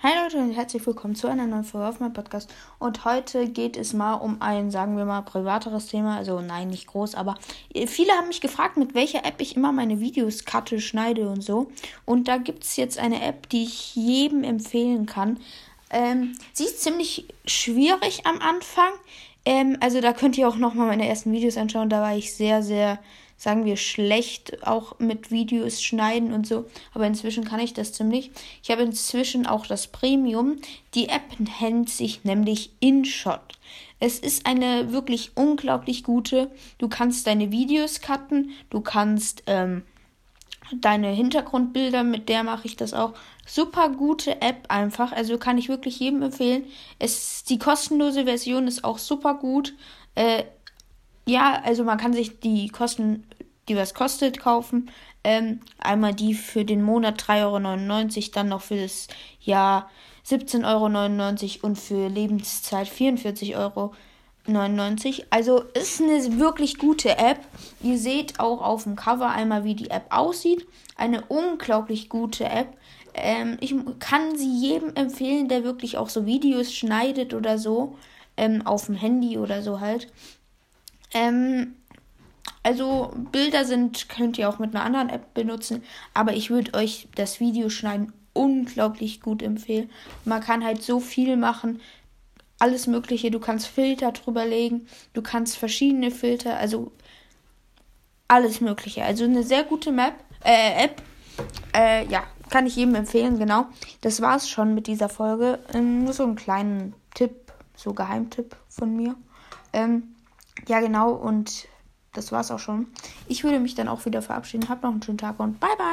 Hi Leute und herzlich willkommen zu einer neuen Folge auf meinem Podcast. Und heute geht es mal um ein, sagen wir mal, privateres Thema. Also nein, nicht groß, aber viele haben mich gefragt, mit welcher App ich immer meine Videos cutte, schneide und so. Und da gibt es jetzt eine App, die ich jedem empfehlen kann. Ähm, sie ist ziemlich schwierig am Anfang. Ähm, also da könnt ihr auch nochmal meine ersten Videos anschauen. Da war ich sehr, sehr sagen wir, schlecht auch mit Videos schneiden und so. Aber inzwischen kann ich das ziemlich. Ich habe inzwischen auch das Premium. Die App nennt sich nämlich InShot. Es ist eine wirklich unglaublich gute. Du kannst deine Videos cutten, du kannst ähm, deine Hintergrundbilder, mit der mache ich das auch. Super gute App einfach. Also kann ich wirklich jedem empfehlen. Es, die kostenlose Version ist auch super gut. Äh, ja, also man kann sich die Kosten, die was kostet, kaufen. Ähm, einmal die für den Monat 3,99 Euro, dann noch für das Jahr 17,99 Euro und für Lebenszeit 44,99 Euro. Also ist eine wirklich gute App. Ihr seht auch auf dem Cover einmal, wie die App aussieht. Eine unglaublich gute App. Ähm, ich kann sie jedem empfehlen, der wirklich auch so Videos schneidet oder so. Ähm, auf dem Handy oder so halt. Ähm, also Bilder sind, könnt ihr auch mit einer anderen App benutzen, aber ich würde euch das Videoschneiden unglaublich gut empfehlen. Man kann halt so viel machen, alles Mögliche. Du kannst Filter drüber legen, du kannst verschiedene Filter, also alles Mögliche. Also eine sehr gute Map, äh, App. Äh, ja, kann ich jedem empfehlen, genau. Das war's schon mit dieser Folge. Ähm, nur so einen kleinen Tipp, so Geheimtipp von mir. Ähm, ja, genau, und das war's auch schon. Ich würde mich dann auch wieder verabschieden. Habt noch einen schönen Tag und bye bye.